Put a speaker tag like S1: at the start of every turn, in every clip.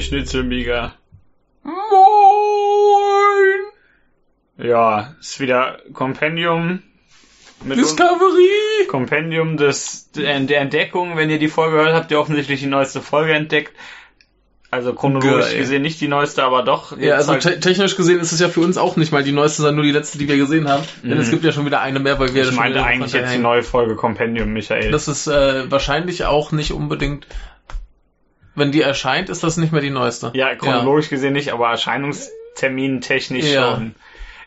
S1: Moin, ihr Schnitzelmieger.
S2: Moin!
S1: Ja, ist wieder Kompendium. Mit
S2: Discovery!
S1: Kompendium des, der Entdeckung. Wenn ihr die Folge hört, habt ihr offensichtlich die neueste Folge entdeckt. Also chronologisch
S2: Geil.
S1: gesehen nicht die neueste, aber doch.
S2: Ja, also
S1: halt-
S2: te technisch gesehen ist es ja für uns auch nicht mal die neueste, sondern nur die letzte, die wir gesehen haben. Denn es gibt ja schon wieder eine mehr, weil wir
S1: ich
S2: schon
S1: meinte
S2: wieder
S1: eigentlich jetzt die neue Folge Kompendium, Michael.
S2: Das ist äh, wahrscheinlich auch nicht unbedingt. Wenn die erscheint, ist das nicht mehr die neueste.
S1: ja, chronologisch gesehen nicht, aber Erscheinungstermin technisch
S2: Ja.
S1: schon.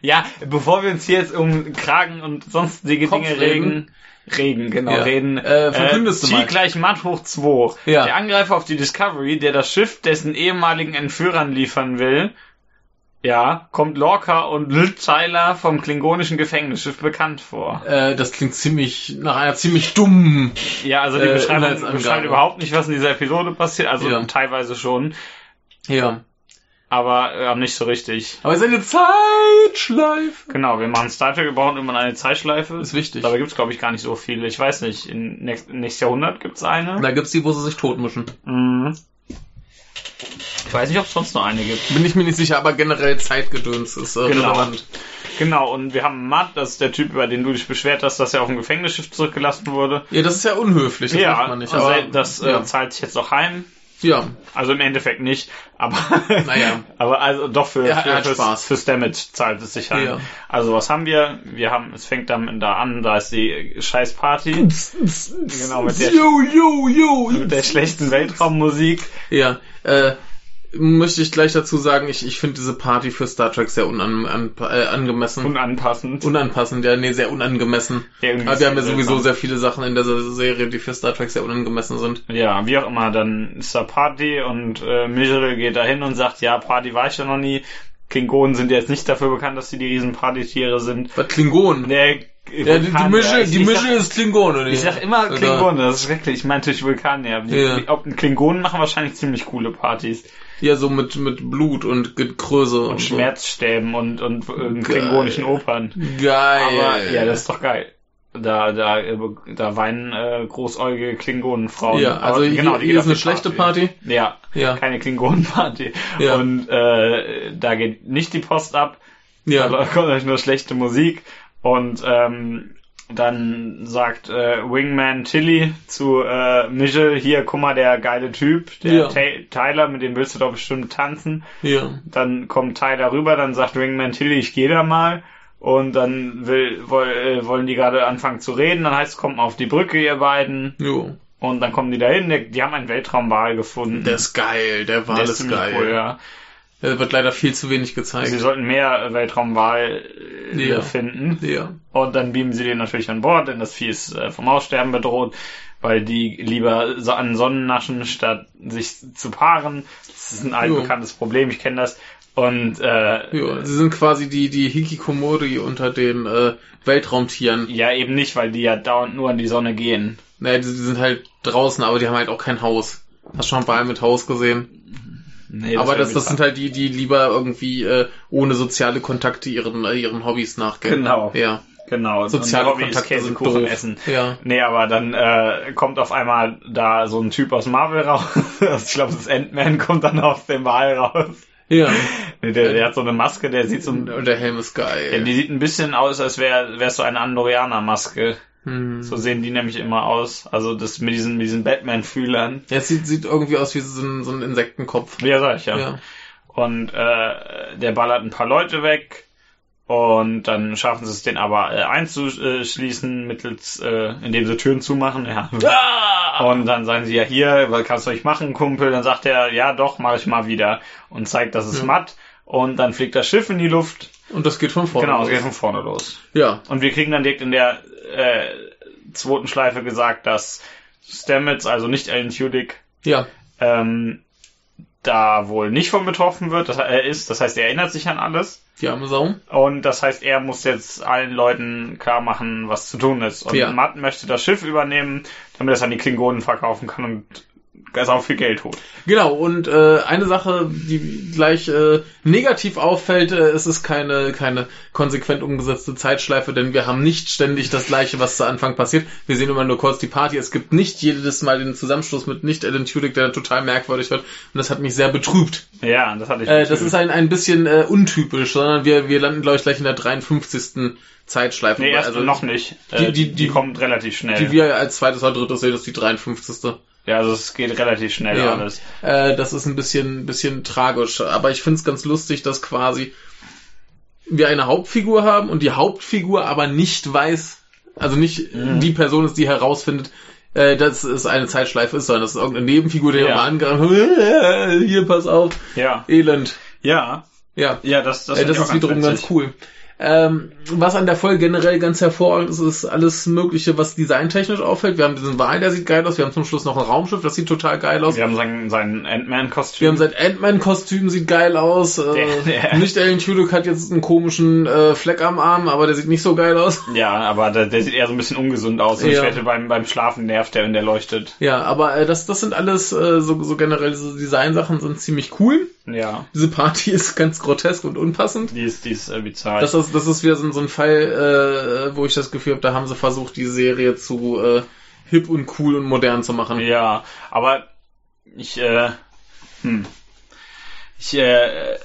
S1: Ja, bevor wir uns hier jetzt um Kragen und sonstige Dinge
S2: Kopfreden.
S1: reden, genau,
S2: Ja.
S1: reden.
S2: Äh, verkündest du
S1: G
S2: mal.
S1: gleich Matt hoch 2.
S2: Ja.
S1: Der Angreifer auf die Discovery, der das Schiff dessen ehemaligen Entführern liefern will, ja, kommt Lorca und Tyler vom klingonischen Gefängnisschiff bekannt vor.
S2: Äh, das klingt ziemlich nach einer ziemlich dummen.
S1: Ja, also die
S2: Äh,
S1: Beschreibung beschreibt überhaupt nicht, was in dieser Episode passiert, also
S2: Ja.
S1: teilweise schon,
S2: Ja.
S1: aber äh, nicht so richtig.
S2: Aber es ist eine Zeitschleife.
S1: Genau, wir machen Star Trek, wir brauchen immer eine Zeitschleife.
S2: Ist wichtig.
S1: Dabei gibt's glaube ich, gar nicht so viele. Ich weiß nicht, in nächst, nächstes Jahrhundert gibt's eine.
S2: Da gibt's die, wo sie sich totmischen.
S1: Mhm. Ich weiß nicht, ob es sonst noch eine gibt.
S2: Bin ich mir nicht sicher, aber generell Zeitgedöns ist äh,
S1: Genau.
S2: relevant.
S1: Genau, und wir haben Matt, das ist der Typ, über den du dich beschwert hast, dass er auf dem Gefängnisschiff zurückgelassen wurde.
S2: Ja, das ist ja unhöflich, das macht
S1: ja,
S2: man nicht.
S1: also
S2: Aber,
S1: das äh,
S2: ja.
S1: zahlt sich jetzt auch heim.
S2: ja,
S1: Also im Endeffekt nicht, aber
S2: Naja.
S1: aber also doch für,
S2: er
S1: für fürs,
S2: Spaß.
S1: fürs Damage zahlt es sich heim.
S2: Ja.
S1: Also was haben wir? Wir haben, es fängt dann da an, da ist die scheiß Party. genau, mit der,
S2: Jo, jo, jo.
S1: mit der schlechten Weltraummusik.
S2: Ja, äh, möchte ich gleich dazu sagen, ich, ich finde diese Party für Star Trek sehr unan, an, äh, angemessen.
S1: Unanpassend.
S2: Unanpassend, ja, nee, sehr unangemessen.
S1: Ja, irgendwie
S2: Aber wir haben ja sowieso sehr viele Sachen in der Serie, die für Star Trek sehr unangemessen sind.
S1: Ja, wie auch immer, dann ist da Party und äh, Mijere geht da hin und sagt, ja, Party war ich ja noch nie. Klingonen sind jetzt nicht dafür bekannt, dass sie die riesen Partytiere sind.
S2: Was, Klingonen?
S1: Der
S2: ja, die, die Mische,
S1: ich-
S2: die
S1: ich
S2: Mische
S1: sag-
S2: ist Klingon, oder?
S1: Ich sag immer Klingonen, das ist schrecklich. Ich meine natürlich Vulkanier. Die,
S2: Ja.
S1: Klingonen machen wahrscheinlich ziemlich coole Partys.
S2: Ja, so mit, mit Blut und Gekröse und,
S1: Und
S2: so.
S1: Schmerzstäben und, und, und
S2: Geil.
S1: klingonischen Opern.
S2: Geil.
S1: Aber ja, das ist doch geil. Da, da, da weinen äh, großäugige Klingonenfrauen.
S2: Ja, also
S1: Aber
S2: hier,
S1: die
S2: hier ist eine schlechte Party.
S1: Ja,
S2: Ja.
S1: keine Klingonenparty.
S2: Ja.
S1: Und äh, da geht nicht die Post ab.
S2: Ja.
S1: Da kommt euch nur schlechte Musik. Und ähm, dann sagt äh, Wingman Tilly zu äh, Michel, hier, guck mal, der geile Typ, der
S2: Ja.
S1: Tyler, mit dem willst du doch bestimmt tanzen.
S2: Ja.
S1: Dann kommt Tyler rüber, dann sagt Wingman Tilly, ich gehe da mal. Und dann will, woll, äh, wollen die gerade anfangen zu reden. Dann heißt es, kommt mal auf die Brücke, ihr beiden.
S2: Jo.
S1: Und dann kommen die da hin. Die haben einen Weltraumwal gefunden.
S2: Der ist geil, der Wal
S1: Der
S2: ist, geil.
S1: cool, ja.
S2: Der wird leider viel zu wenig gezeigt.
S1: Sie sollten mehr Weltraumwahl äh,
S2: Ja.
S1: finden.
S2: ja.
S1: Und dann beamen sie den natürlich an Bord, denn das Vieh ist äh, vom Aussterben bedroht, weil die lieber so an Sonnen naschen, statt sich zu paaren. Das ist ein altbekanntes Problem, ich kenne das. Und äh,
S2: Ja, sie sind quasi die, die Hikikomori unter den äh, Weltraumtieren.
S1: ja, eben nicht, weil die ja dauernd nur an die Sonne gehen.
S2: Naja, die, die sind halt draußen, aber die haben halt auch kein Haus. Hast schon bei mit Haus gesehen?
S1: Nee,
S2: aber
S1: wär
S2: das, das sind halt die, die lieber irgendwie äh, ohne soziale Kontakte ihren, äh, ihren Hobbys nachgehen.
S1: Genau.
S2: Ja.
S1: genau.
S2: Soziale
S1: und der Hobby ist
S2: Kontakte sind
S1: Käsekuchen
S2: doof.
S1: essen.
S2: Ja.
S1: Nee, aber dann äh, kommt auf einmal da so ein Typ aus Marvel raus. ich glaube, das Ant-Man, kommt dann aus dem Wal raus.
S2: Ja.
S1: Der, der hat so eine Maske, der sieht so ein,
S2: Und der Helm ist geil.
S1: ja, die sieht ein bisschen aus, als wäre wär so eine Andorianer-Maske.
S2: hm.
S1: So sehen die nämlich immer aus. Also das mit diesen, mit diesen Batman-Fühlern.
S2: Ja, es sieht, sieht irgendwie aus wie so ein, so ein Insektenkopf.
S1: Ja, sag ich ja.
S2: Ja.
S1: Und äh, der ballert ein paar Leute weg. Und dann schaffen sie es, den aber äh, einzuschließen, mittels, äh, indem sie Türen zumachen. Ja.
S2: Ah!
S1: Und dann sagen sie ja hier, was kannst du euch machen, Kumpel? Dann sagt er, ja doch, mach ich mal wieder. Und zeigt, das ist
S2: Ja.
S1: matt. Und dann fliegt das Schiff in die Luft.
S2: Und das geht von vorne.
S1: Genau, es geht von vorne los.
S2: Ja.
S1: Und wir kriegen dann direkt in der äh, zweiten Schleife gesagt, dass Stamets, also nicht Alan Tudyk,
S2: Ja.
S1: ähm, da wohl nicht von betroffen wird, dass er ist. Das heißt, er erinnert sich an alles.
S2: Die arme Sau.
S1: Und das heißt, er muss jetzt allen Leuten klar machen, was zu tun ist. Und
S2: Ja.
S1: Matt möchte das Schiff übernehmen, damit er es an die Klingonen verkaufen kann und sau viel Geld holt.
S2: Genau, und äh, eine Sache, die gleich äh, negativ auffällt, äh, es ist keine, keine konsequent umgesetzte Zeitschleife, denn wir haben nicht ständig das gleiche, was zu Anfang passiert. Wir sehen immer nur kurz die Party. Es gibt nicht jedes Mal den Zusammenschluss mit nicht Alan Tudyk, der total merkwürdig wird. Und das hat mich sehr betrübt.
S1: Ja, das hatte ich.
S2: Äh, das ist ein, ein bisschen äh, untypisch, sondern wir, wir landen, glaube ich, gleich in der 53. Zeitschleife.
S1: Nee, erst
S2: also,
S1: noch nicht.
S2: die-
S1: Äh,
S2: die- die-
S1: kommt relativ schnell.
S2: die wir als zweites oder drittes sehen, ist die 53.
S1: ja, also es geht relativ schnell
S2: Ja.
S1: alles.
S2: Äh, das ist ein bisschen, bisschen tragisch. Aber ich finde es ganz lustig, dass quasi wir eine Hauptfigur haben und die Hauptfigur aber nicht weiß, also nicht
S1: Mhm.
S2: die Person ist, die herausfindet, äh, dass es eine Zeitschleife ist, sondern das ist irgendeine Nebenfigur, die
S1: Ja.
S2: mal angreift. Äh, Hier, pass auf.
S1: Ja.
S2: Elend.
S1: Ja.
S2: Ja.
S1: Ja, das, das,
S2: Äh, das ist wiederum ganz
S1: witzig.
S2: cool. Ähm, was an der Folge generell ganz hervorragend ist, ist alles Mögliche, was designtechnisch auffällt. Wir haben diesen Wal, der sieht geil aus. Wir haben zum Schluss noch ein Raumschiff, das sieht total geil aus.
S1: Wir haben sein, sein Ant-Man-Kostüm.
S2: Wir haben sein Ant-Man-Kostüm, sieht geil aus. Äh,
S1: Der- der-
S2: nicht Alan Tudyk hat jetzt einen komischen äh, Fleck am Arm, aber der sieht nicht so geil aus.
S1: Ja, aber der, der sieht eher so ein bisschen ungesund aus. Und
S2: Ja.
S1: ich wette, beim, beim Schlafen nervt der, wenn der leuchtet.
S2: Ja, aber äh, das, das sind alles äh, so, so generell diese Designsachen sind ziemlich cool.
S1: Ja.
S2: Diese Party ist ganz grotesk und unpassend.
S1: Die ist, die ist äh, bizarr.
S2: Das ist, das ist wieder so, so ein Fall, äh, wo ich das Gefühl habe, da haben sie versucht, die Serie zu äh, hip und cool und modern zu machen.
S1: Ja, aber ich, äh, hm. Ich äh,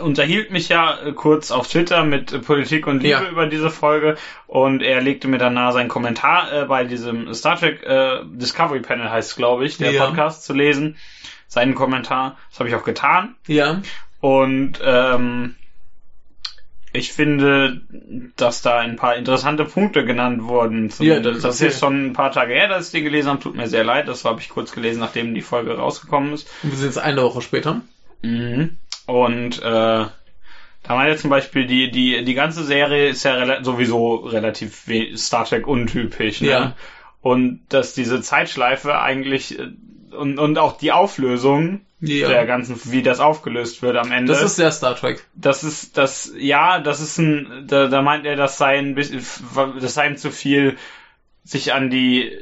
S1: unterhielt mich ja äh, kurz auf Twitter mit Politik und Liebe
S2: Ja.
S1: über diese Folge und er legte mir dann nahe, seinen Kommentar äh, bei diesem Star Trek äh, Discovery Panel heißt glaube ich, der
S2: Ja.
S1: Podcast zu lesen. Seinen Kommentar, das habe ich auch getan.
S2: Ja,
S1: Und ähm, ich finde, dass da ein paar interessante Punkte genannt wurden.
S2: Ja, das-
S1: das ist jetzt schon ein paar Tage her, dass ich die gelesen habe. Tut mir sehr leid. Das habe ich kurz gelesen, nachdem die Folge rausgekommen ist.
S2: und wir sind jetzt eine Woche später.
S1: Mhm. Und äh, da meint er zum Beispiel, die, die, die ganze Serie ist ja rela sowieso relativ Star Trek untypisch. Ne?
S2: Ja.
S1: Und dass diese Zeitschleife eigentlich äh, und, und auch die Auflösung
S2: Ja.
S1: der ganzen, wie das aufgelöst wird am Ende.
S2: Das ist sehr Star Trek.
S1: das ist das ja das ist ein da, da meint er das sei ein bisschen das sei ihm zu viel sich an die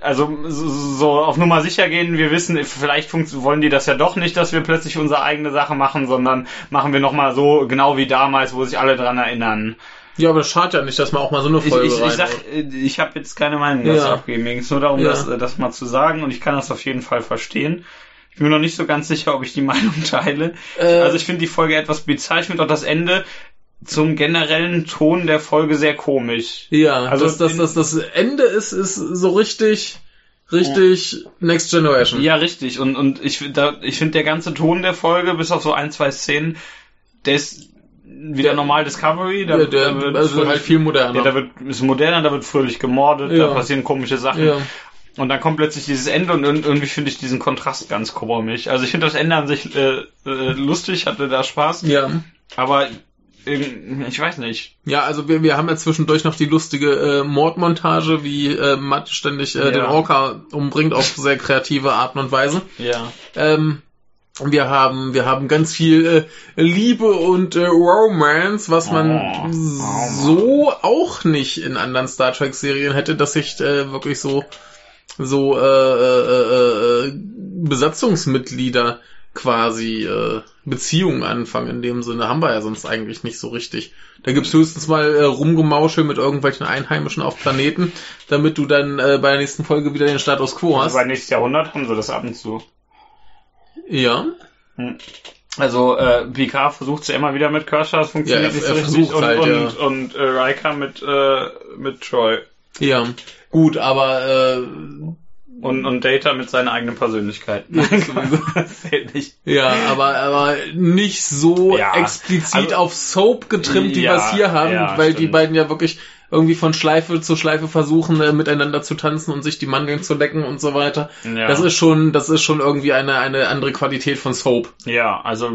S1: also so, so auf Nummer sicher gehen wir wissen vielleicht wollen die das ja doch nicht dass wir plötzlich unsere eigene Sache machen sondern machen wir noch mal so genau wie damals wo sich alle dran erinnern
S2: Ja, aber das schadet ja nicht, dass man auch mal so eine
S1: ich,
S2: Folge
S1: ich, ich
S2: rein.
S1: sag ich habe jetzt keine Meinung dazu
S2: Ja.
S1: abgeben mir ging es nur darum
S2: Ja.
S1: das, das mal zu sagen und ich kann das auf jeden Fall verstehen ich bin mir noch nicht so ganz sicher, ob ich die Meinung teile.
S2: Äh,
S1: Also ich finde die Folge etwas bizarr. Ich finde auch das Ende zum generellen Ton der Folge sehr komisch.
S2: Ja,
S1: Also
S2: das, das, das, das Ende ist, ist so richtig, richtig Next Generation.
S1: Ja, richtig. Und, und ich, da, ich finde der ganze Ton der Folge, bis auf so ein, zwei Szenen, der ist wieder
S2: Der-
S1: normal Discovery. Da,
S2: Der, der,
S1: da wird
S2: also
S1: fröhlich-
S2: halt viel moderner.
S1: ja, da wird, ist moderner, da wird fröhlich gemordet,
S2: Ja.
S1: da passieren komische Sachen.
S2: ja.
S1: Und dann kommt plötzlich dieses Ende und ir- irgendwie finde ich diesen Kontrast ganz komisch. Also ich finde das Ende an sich äh, äh, lustig, hatte da Spaß,
S2: ja.
S1: aber ich weiß nicht.
S2: Ja, also wir, wir haben ja zwischendurch noch die lustige äh, Mordmontage, wie äh, Matt ständig äh,
S1: Ja.
S2: den Orca umbringt auf sehr kreative Arten und Weise.
S1: Ja.
S2: Ähm, wir haben, wir haben ganz viel äh, Liebe und äh, Romance, was man
S1: Oh,
S2: so auch nicht in anderen Star Trek Serien hätte, dass sich äh, wirklich so so äh, äh, äh, Besatzungsmitglieder quasi äh, Beziehungen anfangen. In dem Sinne haben wir ja sonst eigentlich nicht so richtig. Da gibt's höchstens mal äh, Rumgemauschel mit irgendwelchen Einheimischen auf Planeten, damit du dann äh, bei der nächsten Folge wieder den Status quo hast.
S1: Also bei nächstes Jahrhundert haben sie das ab und zu.
S2: Ja.
S1: Also äh, Picard versucht ja immer wieder mit Kershaw, das funktioniert
S2: Ja, er-
S1: nicht so richtig. Und,
S2: halt,
S1: und,
S2: ja.
S1: und äh, Riker mit, äh, mit Troy.
S2: Ja, gut, aber äh,
S1: Und, und Data mit seiner eigenen Persönlichkeit.
S2: Ja, aber aber nicht so
S1: Ja,
S2: explizit
S1: also-
S2: auf Soap getrimmt, wie
S1: Ja,
S2: wir es hier haben,
S1: ja,
S2: weil die
S1: stimmt.
S2: beiden ja wirklich irgendwie von Schleife zu Schleife versuchen, äh, miteinander zu tanzen und sich die Mandeln zu lecken und so weiter.
S1: Ja.
S2: Das ist schon, das ist schon irgendwie eine eine andere Qualität von Soap.
S1: Ja, also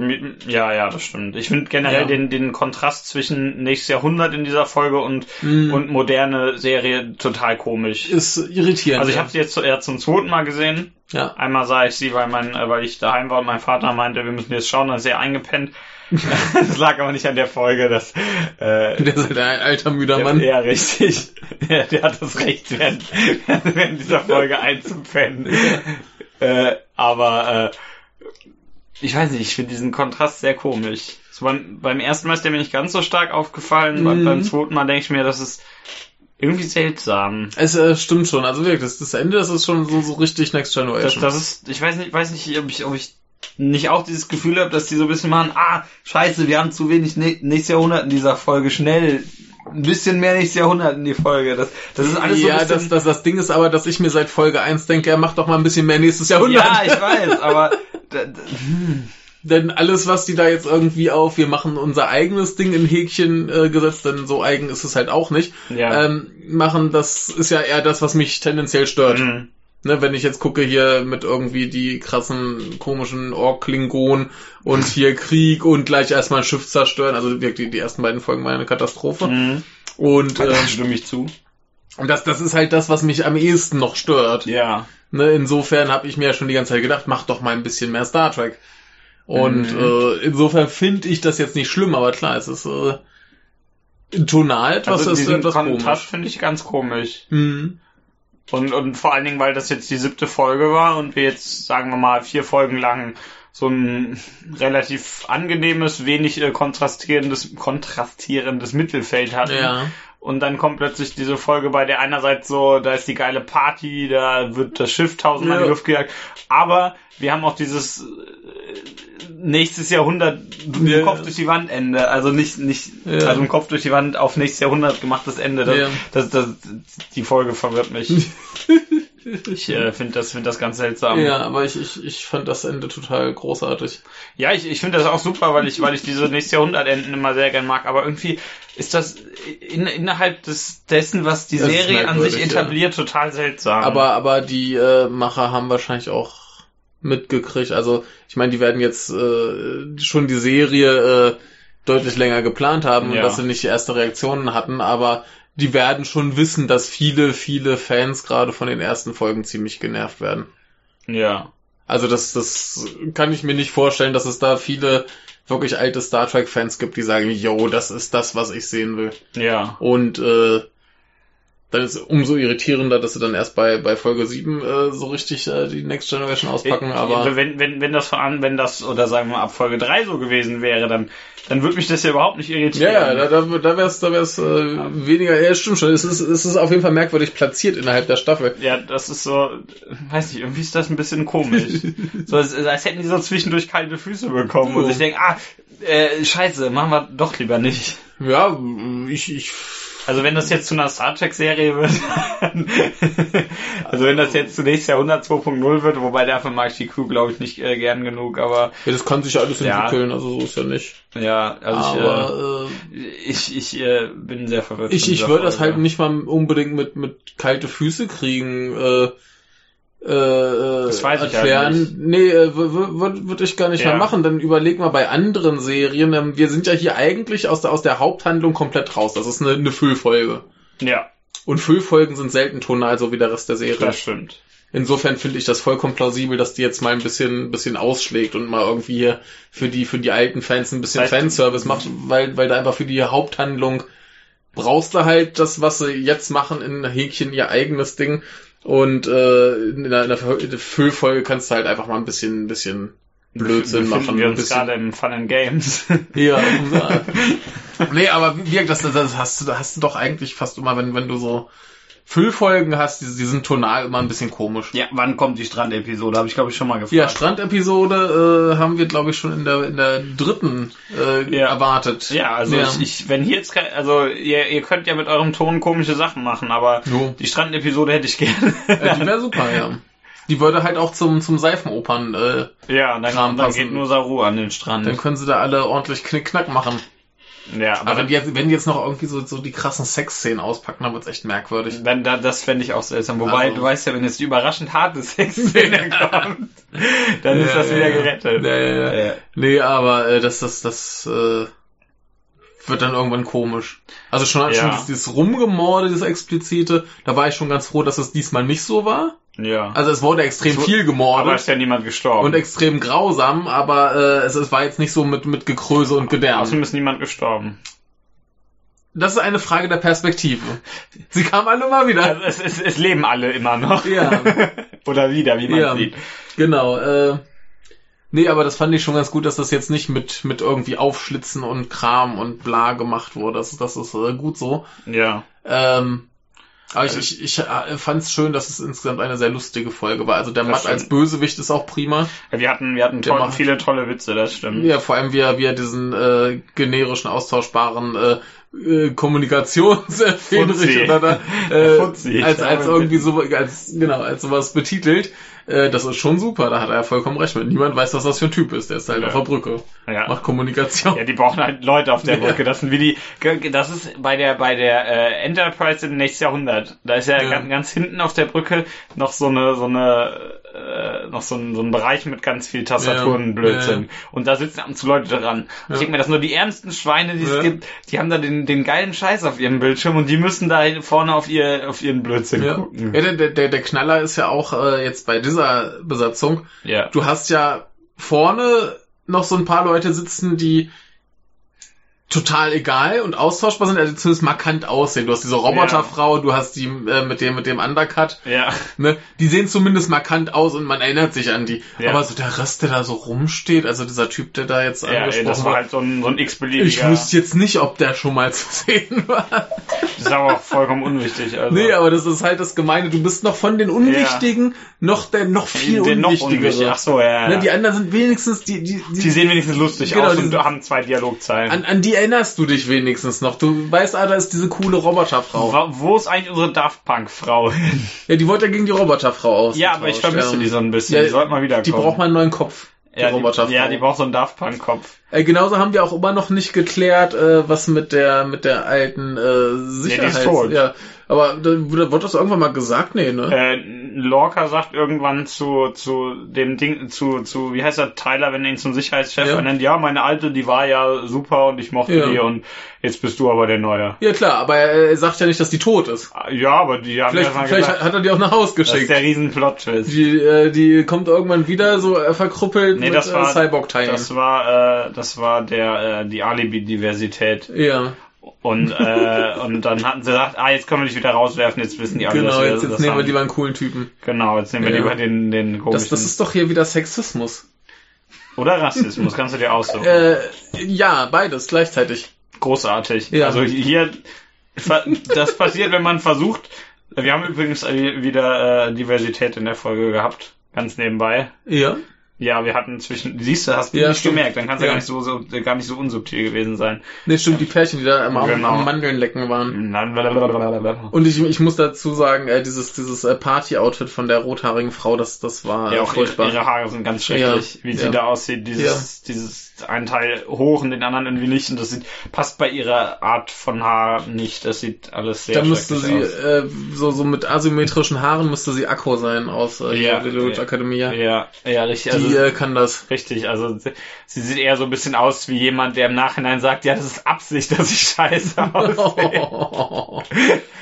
S1: ja, ja, das stimmt. Ich finde generell
S2: Ja.
S1: den, den Kontrast zwischen nächstes Jahrhundert in dieser Folge und,
S2: Mm.
S1: und moderne Serie total komisch.
S2: Ist irritierend.
S1: Also ich
S2: ja.
S1: habe sie jetzt eher zum zweiten Mal gesehen.
S2: ja.
S1: Einmal sah ich sie, weil mein, äh, weil ich daheim war und mein Vater meinte, wir müssen jetzt schauen, dann ist er eingepennt. das lag aber nicht an der Folge, dass äh,
S2: Der ist halt ein alter müder
S1: der,
S2: Mann.
S1: ja richtig. Der, der hat das Recht, während, während dieser Folge einzupennen. Äh, aber äh, ich weiß nicht, ich finde diesen Kontrast sehr komisch. So beim, beim ersten Mal ist der mir nicht ganz so stark aufgefallen. Beim,
S2: Mhm.
S1: beim zweiten Mal denke ich mir, das ist irgendwie seltsam.
S2: Es äh, stimmt schon, also wirklich, das, das Ende, das ist schon so, so richtig Next
S1: Das,
S2: Generation.
S1: das ist, ich weiß nicht, weiß nicht, ob ich, ob ich nicht auch dieses Gefühl habe, dass die so ein bisschen machen, ah, scheiße, wir haben zu wenig ne nächstes Jahrhundert in dieser Folge, schnell, ein bisschen mehr nächstes Jahrhundert in die Folge. Das, das ist alles so
S2: ja, das, das, das Ding ist aber, dass ich mir seit Folge 1 denke, er macht doch mal ein bisschen mehr nächstes Jahrhundert.
S1: ja, ich weiß, aber da,
S2: Denn alles, was die da jetzt irgendwie auf, wir machen unser eigenes Ding in Häkchen äh, gesetzt, denn so eigen ist es halt auch nicht,
S1: ja.
S2: ähm, machen, das ist ja eher das, was mich tendenziell stört.
S1: Mhm.
S2: Ne, wenn ich jetzt gucke hier mit irgendwie die krassen, komischen Ork-Klingonen und hier Krieg und gleich erstmal ein Schiff zerstören, also wirklich die ersten beiden Folgen waren eine Katastrophe.
S1: Mhm.
S2: Und, äh,
S1: stimme ich zu.
S2: und das, das ist halt das, was mich am ehesten noch stört.
S1: Ja.
S2: Ne, insofern habe ich mir ja schon die ganze Zeit gedacht, mach doch mal ein bisschen mehr Star Trek. Und
S1: Mhm.
S2: äh, insofern finde ich das jetzt nicht schlimm, aber klar, es ist äh, tonal etwas,
S1: Also
S2: ist etwas
S1: Kontrast
S2: komisch.
S1: finde ich ganz komisch.
S2: Mhm.
S1: Und, und vor allen Dingen, weil das jetzt die siebte Folge war und wir jetzt, sagen wir mal, vier Folgen lang so ein relativ angenehmes, wenig äh, kontrastierendes, kontrastierendes Mittelfeld hatten.
S2: Ja.
S1: Und dann kommt plötzlich diese Folge, bei der einerseits so, da ist die geile Party, da wird das Schiff tausendmal in
S2: Ja.
S1: die Luft gejagt. Aber wir haben auch dieses äh, nächstes Jahrhundert
S2: Ja.
S1: Kopf durch die Wand Ende. Also nicht, nicht,
S2: Ja.
S1: also ein Kopf durch die Wand auf nächstes Jahrhundert gemachtes Ende. Das,
S2: Ja.
S1: das, das, die Folge verwirrt mich. ich äh, finde das, finde das ganz seltsam.
S2: Ja, aber ich, ich, ich fand das Ende total großartig.
S1: Ja, ich, ich finde das auch super, weil ich, weil ich diese nächste Jahrhundertenden immer sehr gern mag. Aber irgendwie ist das in, innerhalb des, dessen, was die
S2: Das
S1: Serie an sich etabliert, total seltsam.
S2: Aber, aber die äh, Macher haben wahrscheinlich auch mitgekriegt. Also, ich meine, die werden jetzt äh, schon die Serie äh, deutlich länger geplant haben
S1: Ja.
S2: und dass sie nicht die erste Reaktionen hatten, aber die werden schon wissen, dass viele, viele Fans gerade von den ersten Folgen ziemlich genervt werden.
S1: ja.
S2: Also das, das kann ich mir nicht vorstellen, dass es da viele wirklich alte Star Trek Fans gibt, die sagen, yo, das ist das, was ich sehen will.
S1: Ja.
S2: Und äh, dann ist es umso irritierender, dass sie dann erst bei, bei Folge 7 äh, so richtig äh, die Next Generation auspacken, aber
S1: wenn, wenn, wenn das von an, wenn das, oder sagen wir ab Folge 3 so gewesen wäre, dann, dann würde mich das ja überhaupt nicht irritieren.
S2: ja, ja, da, da, da wär's, da wär's äh, weniger, ja, stimmt schon, es ist, es ist auf jeden Fall merkwürdig platziert innerhalb der Staffel.
S1: Ja, das ist so, weiß nicht, irgendwie ist das ein bisschen komisch. so, als, als hätten die so zwischendurch kalte Füße bekommen und
S2: Ja.
S1: ich denke, ah, äh, scheiße, machen wir doch lieber nicht.
S2: Ja, ich, ich
S1: Also wenn das jetzt zu einer Star Trek Serie wird, also wenn das jetzt zunächst Jahrhundert 2.0 wird, wobei dafür mag ich die Crew glaube ich nicht äh, gern genug, aber
S2: ja, das kann sich ja alles
S1: Ja.
S2: entwickeln, also so ist ja nicht.
S1: ja, also
S2: aber
S1: ich, äh, ich, ich äh, bin sehr verwirrt.
S2: Ich, ich würde das halt nicht mal unbedingt mit, mit kalte Füße kriegen, äh, äh,
S1: Das weiß ich
S2: erklären.
S1: halt nicht.
S2: Nee, äh, würde würd ich gar nicht
S1: Ja.
S2: mal machen. Dann überleg mal bei anderen Serien. Ähm, wir sind ja hier eigentlich aus der, aus der Haupthandlung komplett raus. Das ist eine, eine Füllfolge.
S1: Ja,
S2: Und Füllfolgen sind selten tonal, so wie der Rest der Serie.
S1: das stimmt.
S2: Insofern finde ich das vollkommen plausibel, dass die jetzt mal ein bisschen, bisschen ausschlägt und mal irgendwie hier für die, für die alten Fans ein bisschen
S1: heißt-
S2: Fanservice macht, weil, weil da einfach für die Haupthandlung brauchst du halt das, was sie jetzt machen in Häkchen ihr eigenes Ding und äh, in der, in der Füllfolge kannst du halt einfach mal ein bisschen, ein bisschen Blödsinn machen.
S1: wir uns
S2: bisschen,
S1: gerade im Fun and Games.
S2: ja, ja. nee, aber wie das, das hast du, hast du doch eigentlich fast immer, wenn, wenn du so Füllfolgen hast, die, die sind tonal immer ein bisschen komisch.
S1: ja, wann kommt die Strandepisode? Habe ich glaube ich schon mal gefragt.
S2: Ja, Strandepisode äh, haben wir, glaube ich, schon in der, in der dritten äh,
S1: Ja.
S2: erwartet.
S1: Ja, also
S2: Ja.
S1: Ich, ich, wenn hier jetzt, kein, also ihr, ihr könnt ja mit eurem Ton komische Sachen machen, aber
S2: Jo.
S1: die Strandepisode hätte ich gerne.
S2: Ja, die wäre super, ja. Die würde halt auch zum, zum Seifenopern, äh,
S1: ja, dann,
S2: Kram
S1: dann
S2: passen.
S1: geht nur Saru an den Strand.
S2: dann können sie da alle ordentlich Knickknack machen.
S1: Ja, aber,
S2: Aber wenn die jetzt, wenn die jetzt noch irgendwie so, so die krassen Sexszenen auspacken, dann wird's echt merkwürdig.
S1: wenn, da, das fände ich auch seltsam. Wobei,
S2: Also-
S1: du weißt ja, wenn jetzt die überraschend harte Sexszene kommt, dann ist das wieder gerettet.
S2: Ja, ja, ja.
S1: Ja.
S2: Nee, aber äh, das, das, das äh, wird dann irgendwann komisch. Also schon,
S1: Ja.
S2: schon dieses, dieses Rumgemorde, dieses Explizite, da war ich schon ganz froh, dass es diesmal nicht so war.
S1: Ja.
S2: Also es wurde extrem
S1: Es wu-
S2: viel
S1: aber
S2: gemordet.
S1: ist ja niemand gestorben.
S2: und extrem grausam, aber äh, es, es war jetzt nicht so mit, mit Gekröse und Gedärm.
S1: Außerdem ist niemand gestorben.
S2: das ist eine Frage der Perspektive. Sie kamen alle mal wieder.
S1: Also es, es, es leben alle immer noch.
S2: Ja.
S1: Oder wieder, wie man
S2: Ja.
S1: sieht.
S2: Genau. Äh, nee, aber das fand ich schon ganz gut, dass das jetzt nicht mit, mit irgendwie Aufschlitzen und Kram und bla gemacht wurde. Das, das ist äh, gut so.
S1: Ja.
S2: Ähm, aber
S1: Also-
S2: ich, ich, ich fand es schön, dass es insgesamt eine sehr lustige Folge war. Also der
S1: Das
S2: Matt
S1: stimmt.
S2: als Bösewicht ist auch prima.
S1: Wir hatten, wir hatten
S2: Der
S1: toll,
S2: macht-
S1: viele tolle Witze, das stimmt.
S2: Ja, vor allem wie er, wie er diesen äh, generischen, austauschbaren äh, äh, Kommunikationsfähnrich
S1: Fuzzi.
S2: oder da äh, als, als irgendwie so als genau als sowas betitelt. Äh, das ist schon super, da hat er ja vollkommen recht mit. Niemand weiß, was das für ein Typ ist. Der ist halt
S1: Ja.
S2: auf der Brücke,
S1: Ja.
S2: macht Kommunikation.
S1: Ja, die brauchen halt Leute auf der
S2: Ja.
S1: Brücke. Das sind wie die, das ist bei der, bei der äh, Enterprise im nächsten Jahrhundert. Da ist ja,
S2: Ja.
S1: Ganz, ganz hinten auf der Brücke noch so eine, so eine, äh, noch so ein, so ein Bereich mit ganz viel Tastaturenblödsinn.
S2: Ja.
S1: Und da sitzen ab und zu Leute dran.
S2: Ja.
S1: Ich denke mir, das nur die ärmsten Schweine, die
S2: Ja.
S1: es gibt. Die haben da den, den geilen Scheiß auf ihrem Bildschirm und die müssen da vorne auf ihr, auf ihren Blödsinn
S2: Ja,
S1: gucken.
S2: ja der, der, der Knaller ist ja auch äh, jetzt bei dieser Besatzung.
S1: Ja.
S2: Du hast ja vorne noch so ein paar Leute sitzen, die total egal und austauschbar sind, also zumindest markant aussehen. Du hast diese Roboterfrau, du hast die äh, mit dem mit dem Undercut,
S1: Ja.
S2: ne? Die sehen zumindest markant aus und man erinnert sich an die.
S1: Ja.
S2: Aber so der Rest, der da so rumsteht, also dieser Typ, der da jetzt
S1: Ja, ey,
S2: angesprochen
S1: das war halt so ein, so ein x-beliebiger.
S2: ich wüsste jetzt nicht, ob der schon mal zu sehen war.
S1: Das ist aber auch vollkommen unwichtig. Also.
S2: Nee, aber das ist halt das Gemeine. Du bist noch von den Unwichtigen noch der noch viel
S1: Der noch unwichtig. Ach so, ja. ja.
S2: Ne, die anderen sind wenigstens die, die, die,
S1: Die sehen wenigstens lustig
S2: Genau,
S1: aus
S2: die
S1: und
S2: sind-
S1: haben zwei Dialogzeilen.
S2: an, an die erinnerst du dich wenigstens noch. Du weißt, ah, da ist diese coole Roboterfrau.
S1: Wo, wo ist eigentlich unsere Daft Punk Frau?
S2: Ja, die wollte ja gegen die Roboterfrau aus.
S1: ja, aber ich vermisse die so ein bisschen.
S2: Ja,
S1: die sollten mal wieder
S2: Die braucht mal einen neuen Kopf. Die
S1: ja,
S2: Roboterfrau.
S1: die, ja, die braucht so einen Daft Punk Kopf.
S2: äh, genauso haben die auch immer noch nicht geklärt, äh, was mit der mit der alten äh, Sicherheit.
S1: ist tot.
S2: Ja, aber da, wurde wurde das irgendwann mal gesagt? Nee, ne?
S1: Äh, Lorca sagt irgendwann zu, zu dem Ding, zu, zu, wie heißt er, Tyler, wenn er ihn zum Sicherheitschef
S2: Ja.
S1: ernennt, ja, meine alte, die war ja super und ich mochte
S2: Ja.
S1: die und jetzt bist du aber der Neue.
S2: Ja klar, aber er, sagt ja nicht, dass die tot ist.
S1: Ja, aber die haben
S2: Vielleicht,
S1: ja
S2: vielleicht
S1: gesagt,
S2: hat er die auch nach Haus
S1: das ist
S2: geschickt.
S1: der riesen Plot-Twist.
S2: Die, äh, die kommt irgendwann wieder so äh, verkrüppelt
S1: Nee,
S2: mit
S1: das war,
S2: äh, Cyborg-Teilen.
S1: das war, äh, das war der, äh, die Alibi-Diversität.
S2: Ja,
S1: Und, äh, und dann hatten sie gesagt, ah, jetzt können wir dich wieder rauswerfen, jetzt wissen die alle,
S2: genau,
S1: wir
S2: jetzt, jetzt
S1: das
S2: nehmen wir lieber einen coolen Typen.
S1: Genau, jetzt nehmen wir
S2: Ja.
S1: lieber den, den
S2: Das,
S1: komischen.
S2: das ist doch hier wieder Sexismus.
S1: Oder Rassismus, kannst du dir aussuchen.
S2: Äh, ja, beides gleichzeitig.
S1: Großartig.
S2: Ja.
S1: Also hier, das passiert, wenn man versucht, wir haben übrigens wieder äh, Diversität in der Folge gehabt, ganz nebenbei.
S2: Ja.
S1: Ja, wir hatten zwischen, siehst du, hast du
S2: Ja,
S1: nicht
S2: stimmt.
S1: gemerkt, dann kann es ja,
S2: Ja.
S1: gar nicht so, so, gar nicht so unsubtil gewesen sein.
S2: Ne, stimmt, die Pärchen, die da am, am,
S1: Genau.
S2: am Mandeln lecken waren.
S1: Ja,
S2: Und ich, ich muss dazu sagen, äh, dieses, dieses äh, Party-Outfit von der rothaarigen Frau, das, das war äh,
S1: auch ihre,
S2: furchtbar.
S1: ihre Haare sind ganz schrecklich, wie sie
S2: ja.
S1: da aussieht. Dieses, dieses einen Teil hoch und den anderen irgendwie nicht. Und das sieht, passt bei ihrer Art von Haar nicht. Das sieht alles sehr
S2: da müsste sie,
S1: aus.
S2: äh, so, so mit asymmetrischen Haaren müsste sie Akko sein aus äh,
S1: Ja,
S2: ja, Little
S1: ja. Ja, richtig.
S2: Die
S1: Also,
S2: äh, kann das.
S1: Richtig, also sie, sie sieht eher so ein bisschen aus wie jemand, der im Nachhinein sagt, ja, das ist Absicht, dass ich scheiße aussehe.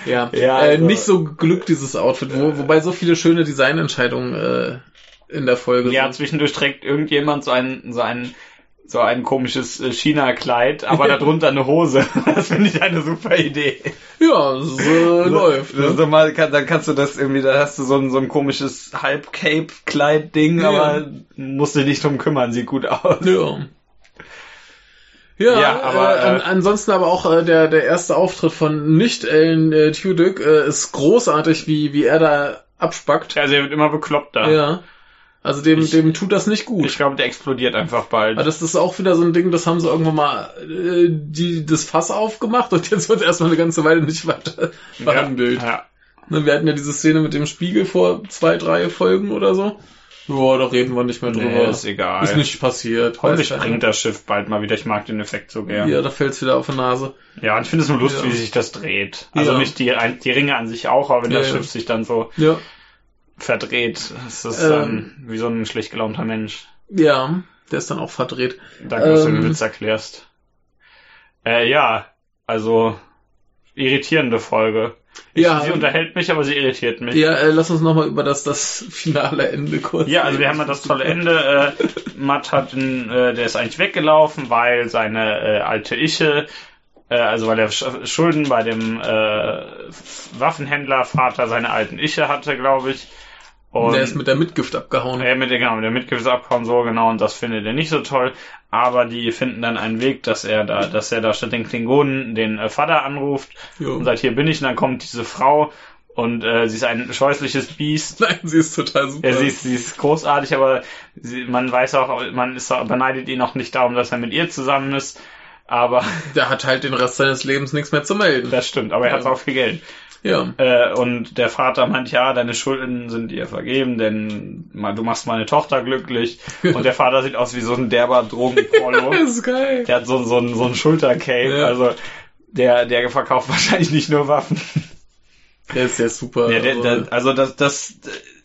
S2: ja,
S1: Ja,
S2: äh,
S1: also-
S2: nicht so glückt dieses Outfit, wo, wobei so viele schöne Designentscheidungen äh, in der Folge
S1: ja, zwischendurch trägt irgendjemand so ein, so ein, so ein komisches äh, China-Kleid, aber darunter eine Hose. Das finde ich eine super Idee.
S2: Ja, es äh, läuft. Ne?
S1: doch mal, kann, dann kannst du das irgendwie, da hast du so ein, so ein komisches Halb-Cape-Kleid-Ding,
S2: Ja.
S1: aber musst dich drum kümmern, sieht gut aus.
S2: Ja. Ja,
S1: Ja, aber,
S2: äh, an,
S1: äh,
S2: ansonsten aber auch äh, der der erste Auftritt von nicht Ellen äh, Tudyk äh, ist großartig, wie wie er da abspackt.
S1: Also er wird immer bekloppter.
S2: Ja. Also dem
S1: Ich-
S2: dem tut das nicht gut.
S1: Ich glaube, der explodiert einfach bald.
S2: Aber das ist auch wieder so ein Ding, das haben sie irgendwann mal äh, die das Fass aufgemacht und jetzt wird erstmal eine ganze Weile nicht weiter behandelt.
S1: Ja, ja.
S2: Ne, Wir hatten ja diese Szene mit dem Spiegel vor zwei, drei Folgen oder so. Ja, da reden wir nicht mehr drüber.
S1: Nee, ist egal.
S2: Ist nicht passiert.
S1: Hoffentlich springt das Schiff bald mal wieder. Ich mag den Effekt so gern.
S2: Ja, da fällt's wieder auf die Nase.
S1: Ja, und ich finde es nur lustig,
S2: Ja.
S1: wie sich das dreht. Also
S2: Ja.
S1: nicht die, die Ringe an sich auch, aber wenn
S2: Ja,
S1: das
S2: ja.
S1: Schiff sich dann so Verdreht, ist das
S2: Ähm.
S1: dann wie so ein schlecht gelaunter Mensch.
S2: Ja, der ist dann auch verdreht.
S1: Danke, dass du
S2: Ähm.
S1: den Witz erklärst. Äh, ja, also irritierende Folge. Ich,
S2: Ja.
S1: Sie unterhält mich, aber sie irritiert mich.
S2: Ja, äh, lass uns nochmal über das, das finale Ende kurz
S1: Ja, also wir haben ja das tolle Ende. Äh, Matt hat, einen, äh, der ist eigentlich weggelaufen, weil seine äh, alte Ische äh, also weil er Sch- Schulden bei dem äh, Waffenhändler Vater seiner alten Iche hatte, glaube ich. Und
S2: der ist mit der Mitgift abgehauen.
S1: ja, mit der, genau, mit der Mitgift abkommen, so genau, und das findet er nicht so toll. Aber die finden dann einen Weg, dass er da, dass er da statt den Klingonen den äh, Vater anruft
S2: Jo.
S1: und sagt, hier bin ich, und dann kommt diese Frau und äh, sie ist ein scheußliches Biest.
S2: Nein, sie ist total super.
S1: Ja, sie ist, sie ist großartig, aber sie, man weiß auch, man ist beneidet ihn auch nicht darum, dass er mit ihr zusammen ist. Aber
S2: Der hat halt den Rest seines Lebens nichts mehr zu melden.
S1: das stimmt, aber er hat
S2: Ja.
S1: auch viel Geld.
S2: Ja.
S1: Äh, und der Vater meint, ja, deine Schulden sind dir vergeben, denn du machst meine Tochter glücklich. Und der Vater sieht aus wie so ein derber Drogenprollo.
S2: Das ist geil.
S1: der hat so, so, ein, so ein Schultercape,
S2: Ja.
S1: also der, der verkauft wahrscheinlich nicht nur Waffen.
S2: Der ist ja super.
S1: Ja, der, der, also das, das,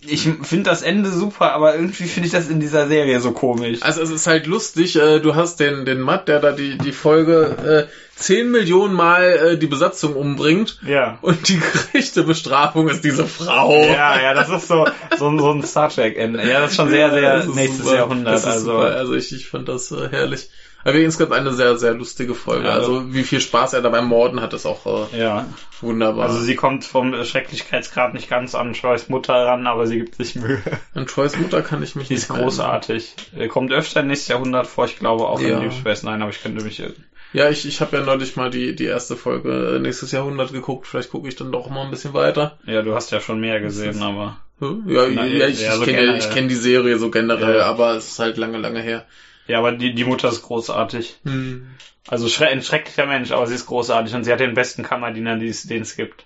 S1: ich finde das Ende super, aber irgendwie finde ich das in dieser Serie so komisch.
S2: Also es ist halt lustig, äh, du hast den, den Matt, der da die, die Folge äh, 10 Millionen Mal äh, die Besatzung umbringt
S1: Ja.
S2: und die gerechte Bestrafung ist diese Frau.
S1: Ja, ja, das ist so, so, ein- so ein Star Trek Ende. Ja, das ist schon sehr, sehr
S2: ist
S1: nächstes
S2: super.
S1: Jahrhundert.
S2: Das ist
S1: also
S2: super. also ich, ich fand das äh, herrlich. Aber insgesamt eine sehr, sehr lustige Folge.
S1: Ja,
S2: also wie viel Spaß er da beim Morden hat, ist auch äh,
S1: ja.
S2: wunderbar.
S1: Also sie kommt vom Schrecklichkeitsgrad nicht ganz an Joyce Mutter ran, aber sie gibt sich Mühe.
S2: An Troys Mutter kann ich mich
S1: Die
S2: nicht
S1: ist
S2: mehr erinnern.
S1: großartig. Äh, Kommt öfter nächstes Jahrhundert vor, ich glaube auch
S2: Ja.
S1: in Deep Space Nine, aber ich könnte mich irren.
S2: Ja, ich, ich habe ja neulich mal die, die erste Folge äh, nächstes Jahrhundert geguckt. Vielleicht gucke ich dann doch mal ein bisschen weiter.
S1: Ja, du hast ja schon mehr gesehen, aber
S2: Hm? Ja,
S1: Na,
S2: ja ich,
S1: ja, so
S2: ich kenne ich die Serie so generell,
S1: Ja.
S2: aber es ist halt lange, lange her.
S1: Ja, aber die, die Mutter ist großartig.
S2: Hm.
S1: Also schre ein schrecklicher Mensch, aber sie ist großartig und sie hat den besten Kammerdiener, den es gibt.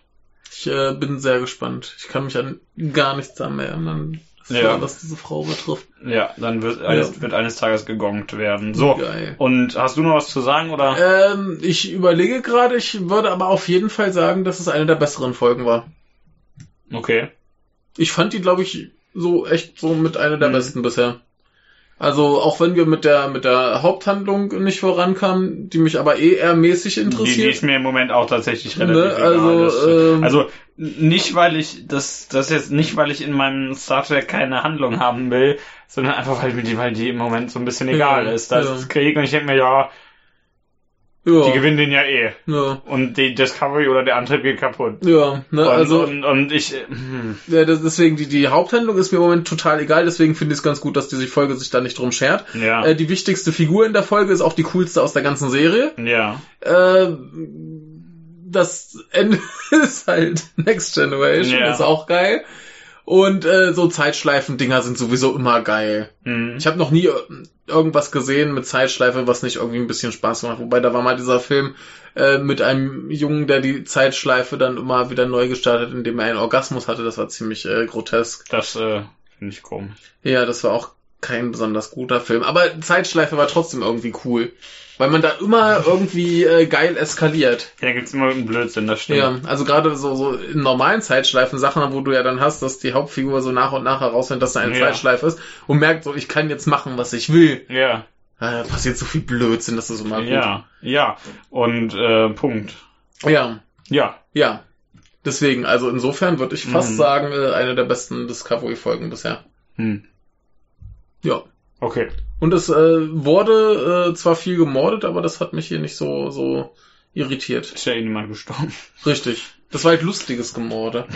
S2: Ich äh, bin sehr gespannt. Ich kann mich an gar nichts mehr erinnern,
S1: Ja.
S2: was diese Frau betrifft.
S1: Ja, dann wird eines, wird eines Tages gegongt werden. So.
S2: Geil.
S1: Und hast du noch was zu sagen oder?
S2: Ähm, ich überlege gerade, ich würde aber auf jeden Fall sagen, dass es eine der besseren Folgen war.
S1: Okay.
S2: Ich fand die, glaube ich, so echt so mit einer der
S1: Mhm.
S2: besten bisher. Also auch wenn wir mit der mit der Haupthandlung nicht vorankamen, die mich aber eh eher mäßig
S1: Die, die
S2: interessiert.
S1: ist mir im Moment auch tatsächlich relativ
S2: Ne,
S1: egal.
S2: also,
S1: Das,
S2: ähm,
S1: also nicht, weil ich das, das jetzt nicht, weil ich in meinem Star Trek keine Handlung haben will, sondern einfach weil mir die, weil die im Moment so ein bisschen egal
S2: Ja,
S1: ist. Da
S2: ja.
S1: ist Krieg und ich denke mir, ja,
S2: ja,
S1: die gewinnen den ja eh.
S2: ja,
S1: Und die Discovery oder der Antrieb geht kaputt.
S2: ja, ne,
S1: Und,
S2: also
S1: und, und ich, äh, hm,
S2: ja, deswegen die die Haupthandlung ist mir im Moment total egal, deswegen finde ich es ganz gut, dass diese Folge sich da nicht drum schert.
S1: ja,
S2: Äh, die wichtigste Figur in der Folge ist auch die coolste aus der ganzen Serie.
S1: ja,
S2: Äh, das Ende ist halt Next Generation,
S1: Ja.
S2: ist auch geil. Und äh, so Zeitschleifen-Dinger sind sowieso immer geil.
S1: hm,
S2: Ich habe noch nie irgendwas gesehen mit Zeitschleife, was nicht irgendwie ein bisschen Spaß macht. Wobei da war mal dieser Film äh, mit einem Jungen, der die Zeitschleife dann immer wieder neu gestartet, indem er einen Orgasmus hatte. Das war ziemlich äh, grotesk.
S1: das äh, finde ich komisch.
S2: Ja, das war auch kein besonders guter Film. Aber Zeitschleife war trotzdem irgendwie cool. Weil man da immer irgendwie äh, geil eskaliert.
S1: Ja, da gibt's immer irgendeinen Blödsinn, das stimmt.
S2: Ja, also gerade so, so in normalen Zeitschleifen Sachen, wo du ja dann hast, dass die Hauptfigur so nach und nach herausfindet, dass da eine
S1: Ja.
S2: Zeitschleife ist und merkt so, ich kann jetzt machen, was ich will.
S1: Ja,
S2: Da passiert so viel Blödsinn, das ist immer gut.
S1: ja, ja. Und äh, Punkt.
S2: Ja,
S1: Ja,
S2: ja. Deswegen, also insofern würde ich fast
S1: Mhm.
S2: sagen, äh, eine der besten Discovery-Folgen bisher.
S1: hm.
S2: Ja.
S1: okay.
S2: Und es äh, wurde äh, zwar viel gemordet, aber das hat mich hier nicht so, so irritiert.
S1: Ist ja eh niemand gestorben.
S2: Richtig. Das war halt lustiges Gemorde.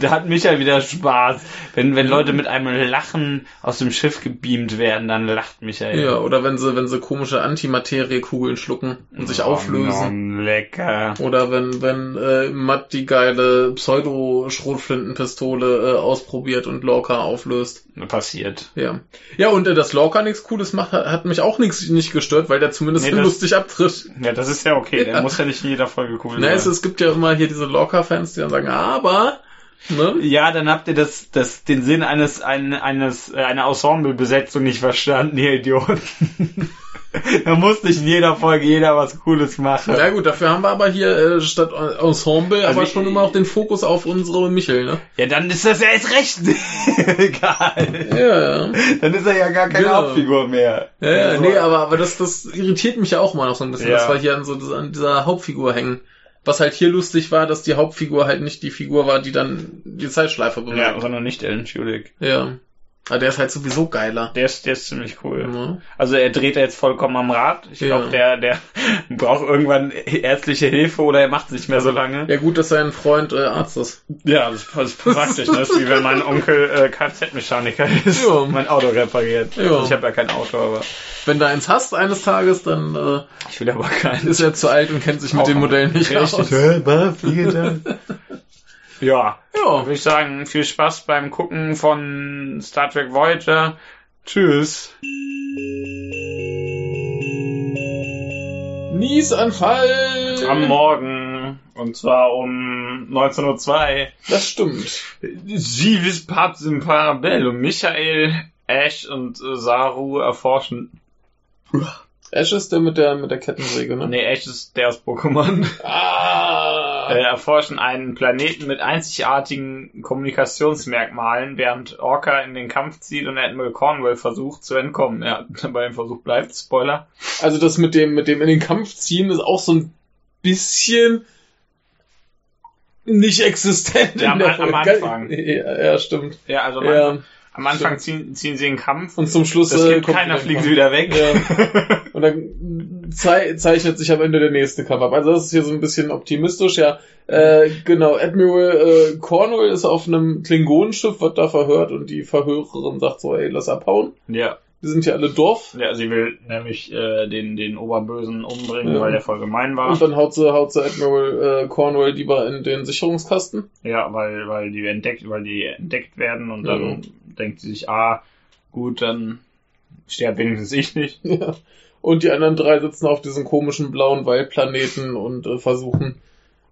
S1: Da hat Michael wieder Spaß. Wenn, wenn Leute mit einem Lachen aus dem Schiff gebeamt werden, dann lacht Michael.
S2: Ja, oder wenn sie, wenn sie komische Antimateriekugeln schlucken und sich
S1: Oh,
S2: auflösen.
S1: no, lecker.
S2: Oder wenn, wenn äh, Matt die geile Pseudo-Schrotflintenpistole äh, ausprobiert und Lorca auflöst.
S1: Passiert.
S2: Ja. Ja, und äh, dass Lorca nichts Cooles macht, hat, mich auch nichts nicht gestört, weil der zumindest
S1: Nee, das-
S2: lustig abtritt.
S1: Ja, das ist ja okay. Der
S2: Ja.
S1: muss ja nicht in jeder Folge cool
S2: Na, es,
S1: sein.
S2: es gibt ja immer hier diese Lorca-Fans, die dann sagen, aber, ne?
S1: Ja, dann habt ihr das, das, den Sinn eines, ein, eines, äh, einer Ensemble-Besetzung nicht verstanden, ihr Idioten. da muss nicht in jeder Folge jeder was Cooles machen.
S2: Ja gut, dafür haben wir aber hier äh, statt Ensemble
S1: Also
S2: aber
S1: ich-
S2: schon immer auch den Fokus auf unsere Michel, ne?
S1: Ja, dann ist das ja erst recht egal.
S2: Ja, ja.
S1: Dann ist er ja gar keine
S2: Genau.
S1: Hauptfigur mehr.
S2: Ja, ja,
S1: Also,
S2: nee, aber, aber das, das irritiert mich ja auch mal noch so ein bisschen,
S1: Ja.
S2: dass wir hier an so an dieser Hauptfigur hängen. Was halt hier lustig war, dass die Hauptfigur halt nicht die Figur war, die dann die Zeitschleife
S1: Ja,
S2: bewegt.
S1: sondern nicht Ellen Tudyk.
S2: Ja. Aber der ist halt sowieso geiler.
S1: Der ist, der ist ziemlich cool.
S2: Mhm.
S1: Also er dreht da jetzt vollkommen am Rad. Ich
S2: Ja.
S1: glaube, der, der braucht irgendwann ärztliche Hilfe oder er macht nicht mehr so lange.
S2: Ja gut, dass sein Freund äh, Arzt ist.
S1: Ja, das, das ist praktisch. Ne? Das ist wie wenn mein Onkel äh, Kfz-Mechaniker ist,
S2: Ja.
S1: mein Auto repariert.
S2: Ja.
S1: Also ich habe ja kein Auto, aber
S2: Wenn du eins hast eines Tages, dann äh,
S1: ich will aber keinen.
S2: ist er zu alt und kennt sich mit den Modellen nicht aus.
S1: Ja,
S2: Ja,
S1: würde ich sagen, viel Spaß beim Gucken von Star Trek Voyager. Tschüss.
S2: Niesanfall!
S1: Am Morgen. Und zwar um 19.02 Uhr.
S2: Das stimmt.
S1: Jeeves Pubs im Parabell und Michael, Ash und äh, Saru erforschen.
S2: Ash ist der mit der mit der Kettensäge, ne?
S1: Nee, Ash ist der aus Pokémon.
S2: Ah!
S1: Äh, erforschen einen Planeten mit einzigartigen Kommunikationsmerkmalen, während Orca in den Kampf zieht und Admiral Cornwell versucht zu entkommen. Ja, bei dem Versuch bleibt, Spoiler.
S2: Also das mit dem mit dem in den Kampf ziehen ist auch so ein bisschen nicht existent
S1: Ja,
S2: in der
S1: am- am. Anfang.
S2: Ja, ja, stimmt.
S1: Ja, also am,
S2: Ja.
S1: Anfang, am Anfang ziehen, ziehen sie in den Kampf
S2: Und zum Schluss
S1: das
S2: äh,
S1: keiner, sie wieder weg.
S2: Ja. Dann zei zeichnet sich am Ende der nächste Kampf ab. Also das ist hier so ein bisschen optimistisch, ja. Äh, genau, Admiral äh, Cornwell ist auf einem Klingonenschiff, wird da verhört und die Verhörerin sagt so, ey, lass abhauen.
S1: ja.
S2: Wir sind ja alle Dorf.
S1: Ja, sie will nämlich äh, den, den Oberbösen umbringen,
S2: Ja.
S1: weil der voll gemein war.
S2: Und dann haut sie, haut sie Admiral äh, Cornwell lieber in den Sicherungskasten.
S1: Ja, weil, weil die entdeckt, weil die entdeckt werden und
S2: Ja.
S1: dann denkt sie sich, ah, gut, dann sterbt wenigstens ich nicht.
S2: Ja. Und die anderen drei sitzen auf diesem komischen blauen Waldplaneten und äh, versuchen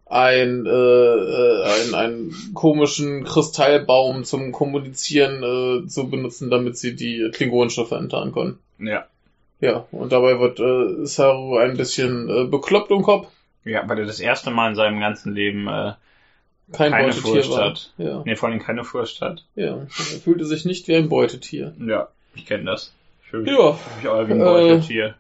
S2: ein, äh, äh, einen, einen komischen Kristallbaum zum Kommunizieren äh, zu benutzen, damit sie die Klingonenschiffe enttarnen können.
S1: Ja.
S2: Ja, und dabei wird äh, Saru ein bisschen äh, bekloppt im Kopf.
S1: Ja, weil er das erste Mal in seinem ganzen Leben äh,
S2: Kein
S1: Keine Furcht hat.
S2: Ja,
S1: nee, vor allem keine Furcht hat.
S2: ja. Er fühlte sich nicht wie ein Beutetier.
S1: Ja, ich kenne das. Ich fühle mich,
S2: Ja,
S1: mich auch wie ein
S2: äh,
S1: Beutetier.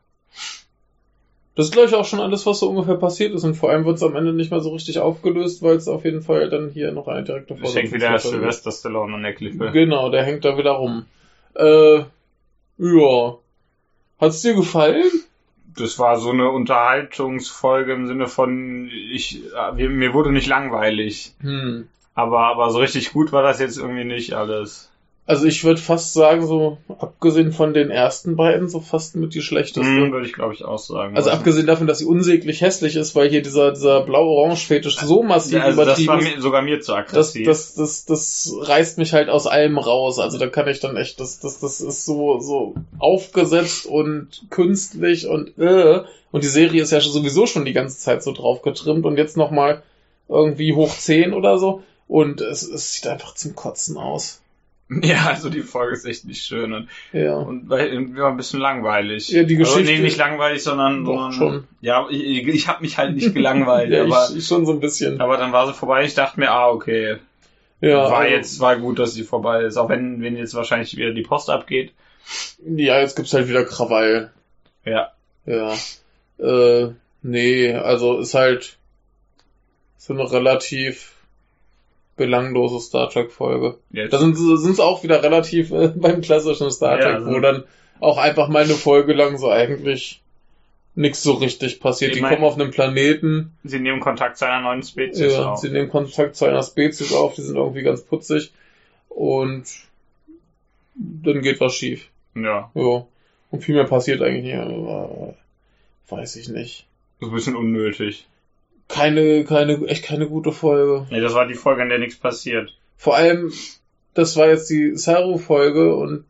S2: Das ist, glaube ich, auch schon alles, was so ungefähr passiert ist. Und vor allem wird es am Ende nicht mehr so richtig aufgelöst, weil es auf jeden Fall dann hier noch eine direkte
S1: Es hängt wieder. Sylvester Stallone an der Klippe.
S2: Genau, der hängt da wieder rum. Äh, ja. Hat's dir gefallen?
S1: Das war so eine Unterhaltungsfolge im Sinne von, ich, äh, mir wurde nicht langweilig.
S2: Hm.
S1: Aber, aber so richtig gut war das jetzt irgendwie nicht alles.
S2: Also ich würde fast sagen, so abgesehen von den ersten beiden, so fast mit die schlechteste.
S1: Mhm, würde ich glaube ich auch sagen.
S2: Also abgesehen davon, dass sie unsäglich hässlich ist, weil hier dieser, dieser blau-orange-Fetisch so massiv
S1: ja, also das
S2: übertrieben
S1: war
S2: ist.
S1: mir, sogar mir zu
S2: Das,
S1: aggressiv.
S2: das, das, das reißt mich halt aus allem raus. Also da kann ich dann echt, das, das, das ist so, so aufgesetzt und künstlich und äh. Und die Serie ist ja sowieso schon die ganze Zeit so drauf getrimmt und jetzt nochmal irgendwie hoch 10 oder so. Und es, es sieht einfach zum Kotzen aus.
S1: ja, also die Folge ist echt nicht schön und,
S2: Ja.
S1: und war ein bisschen langweilig.
S2: Ja, die
S1: Also,
S2: Geschichte-
S1: nee, nicht langweilig, sondern,
S2: Doch,
S1: sondern
S2: schon.
S1: ja, ich, ich habe mich halt nicht gelangweilt,
S2: ja,
S1: aber,
S2: ich, ich schon so ein bisschen.
S1: aber dann war sie vorbei. Ich dachte mir, ah, okay,
S2: Ja,
S1: war
S2: also-
S1: jetzt war gut, dass sie vorbei ist, auch wenn wenn jetzt wahrscheinlich wieder die Post abgeht.
S2: Ja, jetzt gibt's halt wieder Krawall.
S1: Ja,
S2: Ja. Äh, nee, also ist halt so eine relativ belanglose Star Trek Folge.
S1: jetzt
S2: Da sind sind's auch wieder relativ äh, beim klassischen Star
S1: Ja,
S2: Trek,
S1: also-
S2: wo dann auch einfach mal eine Folge lang so eigentlich nichts so richtig passiert. Die
S1: mein-
S2: kommen auf einem Planeten,
S1: sie nehmen Kontakt zu einer neuen Spezies
S2: ja,
S1: auf.
S2: sie nehmen Kontakt zu einer Spezies auf, die sind irgendwie ganz putzig und dann geht was schief.
S1: Ja,
S2: Ja. Und viel mehr passiert eigentlich nicht. aber, weiß ich nicht.
S1: das ist ein bisschen unnötig.
S2: Keine, keine, echt keine gute Folge.
S1: Nee, das war die Folge, in der nichts passiert.
S2: Vor allem, das war jetzt die Saru-Folge und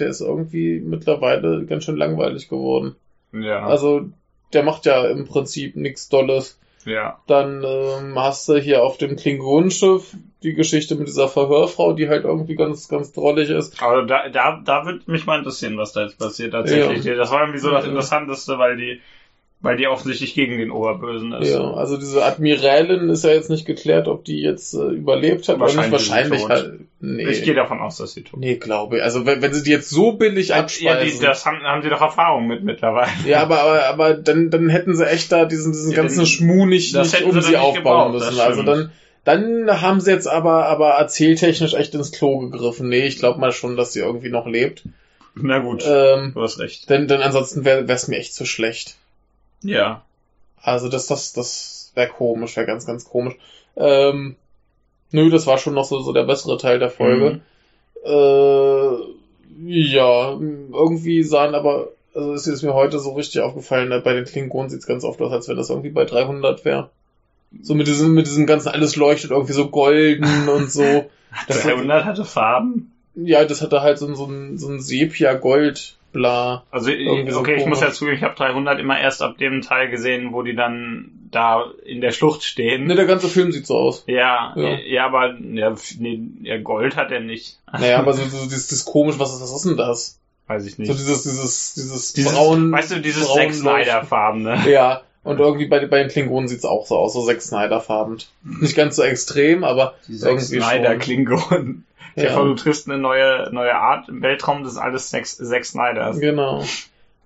S2: der ist irgendwie mittlerweile ganz schön langweilig geworden.
S1: Ja,
S2: Also, der macht ja im Prinzip nichts Dolles.
S1: ja.
S2: Dann ähm, hast du hier auf dem Klingonenschiff die Geschichte mit dieser Verhörfrau, die halt irgendwie ganz, ganz drollig ist.
S1: Aber da, da, da würde mich mal interessieren, was da jetzt passiert tatsächlich. Das war irgendwie so das
S2: Ja.
S1: Interessanteste, weil die, weil die offensichtlich gegen den Oberbösen ist.
S2: Ja, also diese Admiralin ist ja jetzt nicht geklärt, ob die jetzt äh, überlebt hat
S1: Wahrscheinlich
S2: oder nicht. Wahrscheinlich
S1: tot.
S2: halt. Nee.
S1: Ich gehe davon aus, dass sie tut.
S2: Nee, glaube ich. Also wenn, wenn sie die jetzt so billig
S1: Ja,
S2: abspeisen.
S1: die, das haben, haben sie doch Erfahrung mit mittlerweile.
S2: ja, aber, aber, aber dann, dann hätten sie echt da diesen, diesen
S1: Ja,
S2: ganzen Schmuh nicht,
S1: das
S2: nicht um
S1: sie
S2: sie
S1: nicht
S2: aufbauen
S1: gebraucht, das
S2: müssen. Also dann, Dann haben sie jetzt aber, aber erzähltechnisch echt ins Klo gegriffen. Nee, ich glaube mal schon, dass sie irgendwie noch lebt.
S1: Na gut,
S2: Ähm,
S1: du hast recht.
S2: denn, denn ansonsten wäre es mir echt zu schlecht.
S1: Ja.
S2: Also das, das, das wäre komisch, wäre ganz, ganz komisch. Ähm, nö, das war schon noch so, so der bessere Teil der Folge.
S1: Mhm.
S2: Äh, ja, irgendwie sahen aber, also es ist mir heute so richtig aufgefallen, ne, bei den Klingonen sieht's ganz oft aus, als wenn das irgendwie bei 300 wäre. So mit diesem, mit diesem ganzen, alles leuchtet irgendwie so golden und so. Das-
S1: 300 hatte Farben.
S2: Ja, das hatte halt so, ein- so ein, so ein Sepia-Gold, bla.
S1: Also,
S2: Irgendwie so
S1: okay, ich muss ja zugeben, ich habe 300 immer erst ab dem Teil gesehen, wo die dann da in der Schlucht stehen.
S2: Ne, der ganze Film sieht so aus.
S1: ja,
S2: Ja.
S1: ja, aber ja, nee, Gold hat er nicht.
S2: Naja, aber so, so dieses, dieses komisch, was ist, was ist denn das?
S1: Weiß ich
S2: So
S1: nicht.
S2: dieses, dieses, dieses,
S1: Dieses,
S2: braun.
S1: weißt du, dieses Zack Snyder-Farben, ne?
S2: Ja, und irgendwie bei, bei den Klingonen sieht's auch so aus, so Zack Snyder-farben. Nicht ganz so extrem, aber
S1: Die Zack
S2: irgendwie
S1: Snyder
S2: schon.
S1: Ich
S2: Ja.
S1: ja. du triffst eine neue, neue Art im Weltraum, das ist alles Zack, Zack Snyders.
S2: Genau.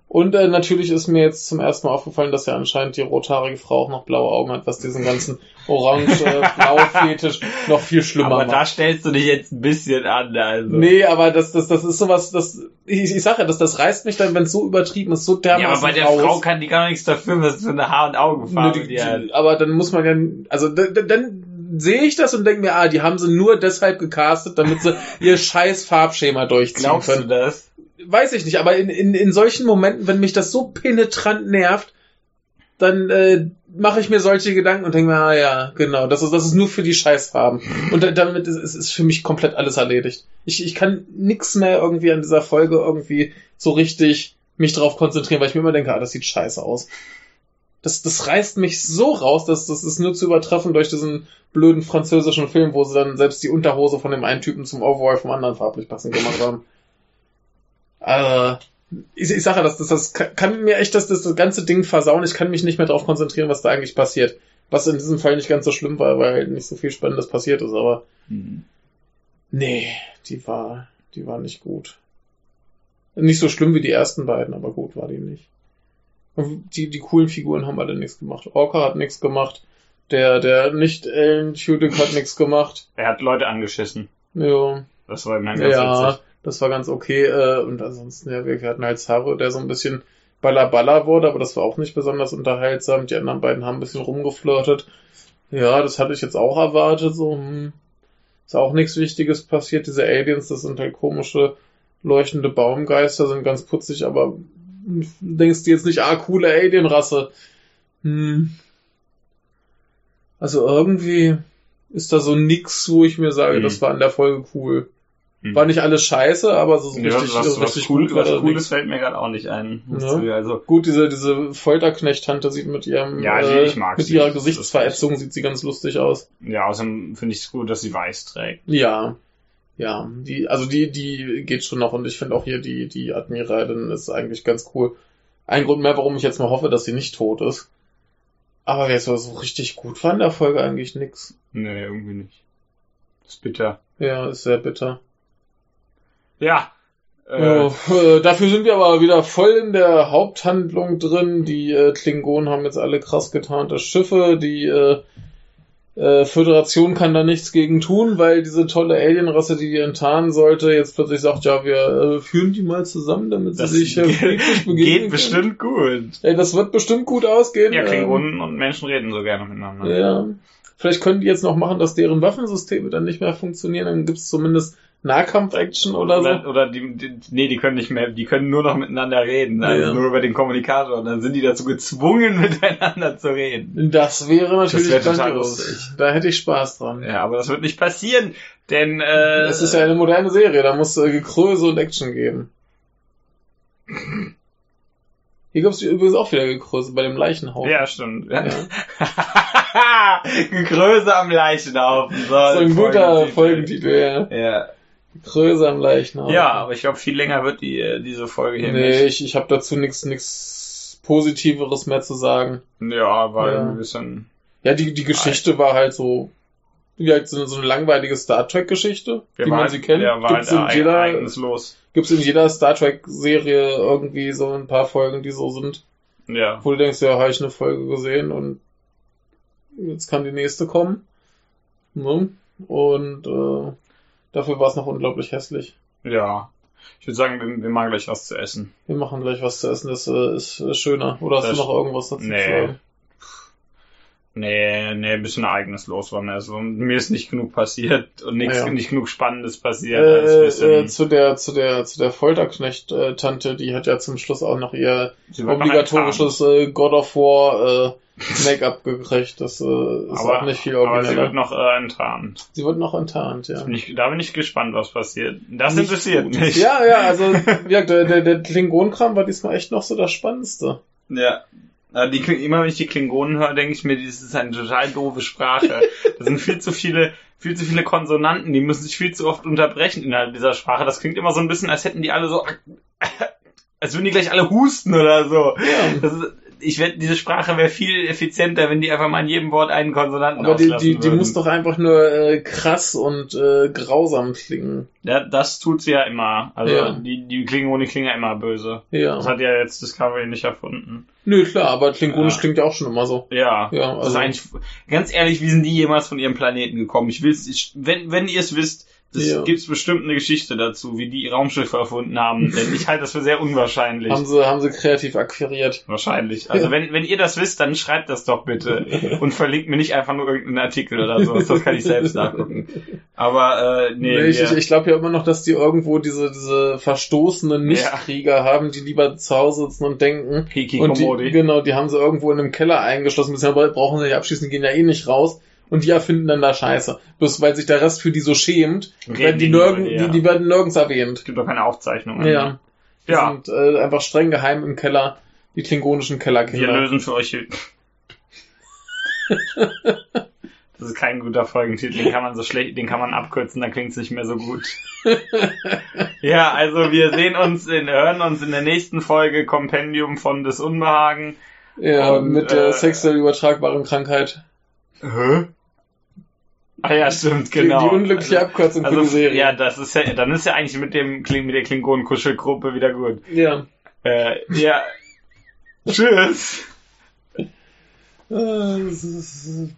S2: Und äh, natürlich ist mir jetzt zum ersten Mal aufgefallen, dass ja anscheinend die rothaarige Frau auch noch blaue Augen hat, was diesen ganzen orange-blau-Fetisch noch viel schlimmer
S1: Aber
S2: macht.
S1: da stellst du dich jetzt ein bisschen an, also.
S2: Nee, aber das, das, das ist sowas, das, ich, ich sag ja, das, das reißt mich dann, wenn es so übertrieben ist, so
S1: ja,
S2: dermaßen
S1: aber bei der
S2: raus.
S1: Frau kann die gar nichts dafür, was für eine Haar- und Augenfarbe
S2: Nö,
S1: die,
S2: die,
S1: hat.
S2: die, aber dann muss man ja, also d- d- dann sehe ich das und denke mir, ah, die haben sie nur deshalb gecastet, damit sie ihr scheiß Farbschema durchziehen
S1: Glaubst du
S2: können.
S1: das?
S2: Weiß ich nicht, aber in, in, in solchen Momenten, wenn mich das so penetrant nervt, dann äh, mache ich mir solche Gedanken und denke mir, ah ja, genau, das ist, das ist nur für die Scheißfarben. Und da- damit ist, ist, ist für mich komplett alles erledigt. Ich, ich kann nix mehr irgendwie an dieser Folge irgendwie so richtig mich drauf konzentrieren, weil ich mir immer denke, ah, das sieht scheiße aus. Das, das reißt mich so raus, dass das ist nur zu übertreffen durch diesen blöden französischen Film, wo sie dann selbst die Unterhose von dem einen Typen zum Overall vom anderen farblich passend gemacht haben. Also, ich, ich sage ja, das, das, das kann, kann mir echt das, das, das ganze Ding versauen. Ich kann mich nicht mehr darauf konzentrieren, was da eigentlich passiert. Was in diesem Fall nicht ganz so schlimm war, weil halt nicht so viel Spannendes passiert ist, aber
S1: Hm.
S2: nee, die war, die war nicht gut. Nicht so schlimm wie die ersten beiden, aber gut war die nicht. Die, die coolen Figuren haben alle nichts gemacht. Orca hat nichts gemacht. Der, der nicht Alan Tudyk hat nichts gemacht.
S1: Er hat Leute angeschissen.
S2: Ja,
S1: Das war immerhin ganz
S2: ja,
S1: witzig.
S2: das war ganz okay. Äh, und ansonsten, ja, wir hatten halt Saru, der so ein bisschen Balla wurde, aber das war auch nicht besonders unterhaltsam. Die anderen beiden haben ein bisschen rumgeflirtet. Ja, das hatte ich jetzt auch erwartet. So, hm, ist auch nichts Wichtiges passiert. Diese Aliens, das sind halt komische leuchtende Baumgeister, sind ganz putzig, aber denkst du jetzt nicht, ah, coole Alienrasse. Hm. Also irgendwie ist da so nix, wo ich mir sage,
S1: Hm.
S2: das war in der Folge cool.
S1: Hm.
S2: War nicht alles scheiße, aber so, so
S1: Ja,
S2: richtig,
S1: was,
S2: so
S1: was,
S2: richtig
S1: cool,
S2: gut
S1: was Cooles fällt mir gerade auch nicht ein.
S2: Ja.
S1: Also,
S2: Gut, diese, diese Folterknecht-Tante sieht mit ihrem,
S1: Ja, die-
S2: äh,
S1: mag
S2: mit ihrer Gesichtsverätzung sieht sie ganz lustig aus.
S1: ja, außerdem finde ich es gut, dass sie weiß trägt.
S2: Ja. Ja, die, also die, die geht schon noch und ich finde auch hier die, die Admiralin ist eigentlich ganz cool. Ein Grund mehr, warum ich jetzt mal hoffe, dass sie nicht tot ist. Aber jetzt so, so richtig gut war in der Folge eigentlich nix.
S1: Nee, irgendwie nicht. ist bitter.
S2: Ja, ist sehr bitter.
S1: Ja. Äh,
S2: äh, dafür sind wir aber wieder voll in der Haupthandlung drin. Die äh, Klingonen haben jetzt alle krass getarnte Schiffe. Die äh, Föderation kann da nichts gegen tun, weil diese tolle Alienrasse, die die enttarnen sollte, jetzt plötzlich sagt, ja, wir äh, führen die mal zusammen, damit sie
S1: das
S2: sich äh, friedlich begegnen
S1: geht
S2: können.
S1: bestimmt gut.
S2: Ey, das wird bestimmt gut ausgehen.
S1: Ja,
S2: Ähm,
S1: Klingonen und Menschen reden so gerne miteinander.
S2: ja. Vielleicht können die jetzt noch machen, dass deren Waffensysteme dann nicht mehr funktionieren. Dann gibt's zumindest Nahkampf-Action oder so.
S1: Oder, oder die, die, nee, die können nicht mehr, die können nur noch miteinander reden, also
S2: Ja.
S1: nur über den Kommunikator. Und dann sind die dazu gezwungen, miteinander zu reden.
S2: Das wäre natürlich
S1: Das wäre total lustig.
S2: Da hätte ich Spaß dran.
S1: Ja, aber das wird nicht passieren, denn äh,
S2: Es ist ja eine moderne Serie, da muss äh, Gekröse und Action geben. Hier gibt's übrigens auch wieder Gekröse bei dem Leichenhaufen.
S1: ja, stimmt.
S2: Ja.
S1: Größe am Leichenhaufen. So,
S2: So ein guter Folgentitel, ja.
S1: Ja.
S2: Gekröse am Leichenhaufen.
S1: ja, aber ich glaube, viel länger wird die äh, diese Folge hier
S2: Nee,
S1: nicht.
S2: ich, ich habe dazu nichts Positiveres mehr zu sagen.
S1: Ja, weil
S2: Ja.
S1: ein bisschen.
S2: Ja, die, die Geschichte war halt so, wie halt so, eine- so eine langweilige Star Trek Geschichte,
S1: Der
S2: wie man
S1: halt-
S2: sie kennt.
S1: War
S2: Gibt's
S1: halt
S2: in jeder,
S1: ereignislos.
S2: gibt's in jeder Star Trek Serie irgendwie so ein paar Folgen, die so sind.
S1: Ja.
S2: wo du denkst, ja, habe ich eine Folge gesehen und jetzt kann die nächste kommen. Ne? Und äh, dafür war es noch unglaublich hässlich.
S1: Ja. Ich würde sagen, wir, wir machen gleich was zu essen.
S2: Wir machen gleich was zu essen, das äh, ist äh, schöner. Oder hast
S1: Das-
S2: du noch irgendwas dazu
S1: Nee.
S2: zu sagen?
S1: Nee, nee, ein bisschen ereignislos war mir so. Mir ist nicht genug passiert und nichts,
S2: Ja.
S1: nicht genug Spannendes passiert.
S2: Äh,
S1: bisschen,
S2: äh, zu der zu der zu der Folterknecht-Tante, die hat ja zum Schluss auch noch ihr obligatorisches äh, God of War äh, Make-up gekriegt. Das äh, ist
S1: aber,
S2: auch nicht viel
S1: aber sie
S2: origineller.
S1: wird noch äh, enttarnt.
S2: Sie wird noch enttarnt, ja.
S1: Bin ich, da bin ich gespannt, was passiert. Das
S2: Nicht
S1: interessiert
S2: gut.
S1: mich.
S2: Ja, ja, also gesagt, der, der, der Klingonenkram war diesmal echt noch so das Spannendste.
S1: Ja. Ja, Die, immer wenn ich die Klingonen höre, denke ich mir, das ist eine total doofe Sprache. Da sind viel zu viele, viel zu viele Konsonanten, die müssen sich viel zu oft unterbrechen innerhalb dieser Sprache. Das klingt immer so ein bisschen, als hätten die alle so, als würden die gleich alle husten oder so.
S2: Ja.
S1: Das ist, ich wette, diese Sprache wäre viel effizienter, wenn die einfach mal in jedem Wort einen Konsonanten
S2: Aber die,
S1: auslassen
S2: die, die
S1: würden.
S2: muss doch einfach nur äh, krass und äh, grausam klingen.
S1: Ja, das tut sie ja immer. Also
S2: Ja.
S1: die, die Klingone klingen ja immer böse.
S2: Ja.
S1: Das hat ja jetzt Discovery nicht erfunden.
S2: Nö, klar, aber Klingonisch
S1: Ja.
S2: klingt ja auch schon immer so.
S1: Ja,
S2: Ja,
S1: das ist
S2: also-
S1: eigentlich, ganz ehrlich, wie sind die jemals von ihrem Planeten gekommen? Ich will's, ich, wenn, wenn ihr es wisst, das
S2: Ja.
S1: gibt's bestimmt eine Geschichte dazu, wie die Raumschiffe erfunden haben, denn ich halte das für sehr unwahrscheinlich.
S2: Haben sie, haben sie kreativ akquiriert.
S1: Wahrscheinlich. Also
S2: Ja.
S1: wenn, wenn ihr das wisst, dann schreibt das doch bitte und verlinkt mir nicht einfach nur irgendeinen Artikel oder sowas, das kann ich selbst nachgucken. Aber äh, nee,
S2: Nee, ich ich, ich glaube ja immer noch, dass die irgendwo diese, diese verstoßenen Nichtkrieger haben, die lieber zu Hause sitzen und denken. Und die, genau, die haben sie irgendwo in einem Keller eingeschlossen, bisher brauchen sie nicht abschließen, gehen ja eh nicht raus. Und die erfinden dann da Scheiße. Bloß weil sich der Rest für die so schämt,
S1: Reden
S2: werden die, nirgend,
S1: ja.
S2: die, die werden nirgends erwähnt.
S1: Es gibt doch keine Aufzeichnungen.
S2: Ja. Die
S1: Ja,
S2: sind äh, einfach streng geheim im Keller, die klingonischen
S1: wir
S2: Kellerkinder.
S1: lösen für euch. hier- Das ist kein guter Folgentitel, den kann man so schlecht, den kann man abkürzen, dann klingt es nicht mehr so gut. ja, also wir sehen uns, in, hören uns in der nächsten Folge Kompendium von des Unbehagen.
S2: Ja,
S1: Und,
S2: mit der
S1: äh,
S2: sexuell übertragbaren Krankheit.
S1: Hä? Ah ja, stimmt,
S2: Die-
S1: genau.
S2: Die, unglückliche Abkürzung
S1: also,
S2: für die Serie.
S1: Ja, das ist ja, dann ist ja eigentlich mit dem Kling, mit der Klingonen-Kuschelgruppe wieder gut.
S2: ja.
S1: Äh, ja. Tschüss.
S2: Ist-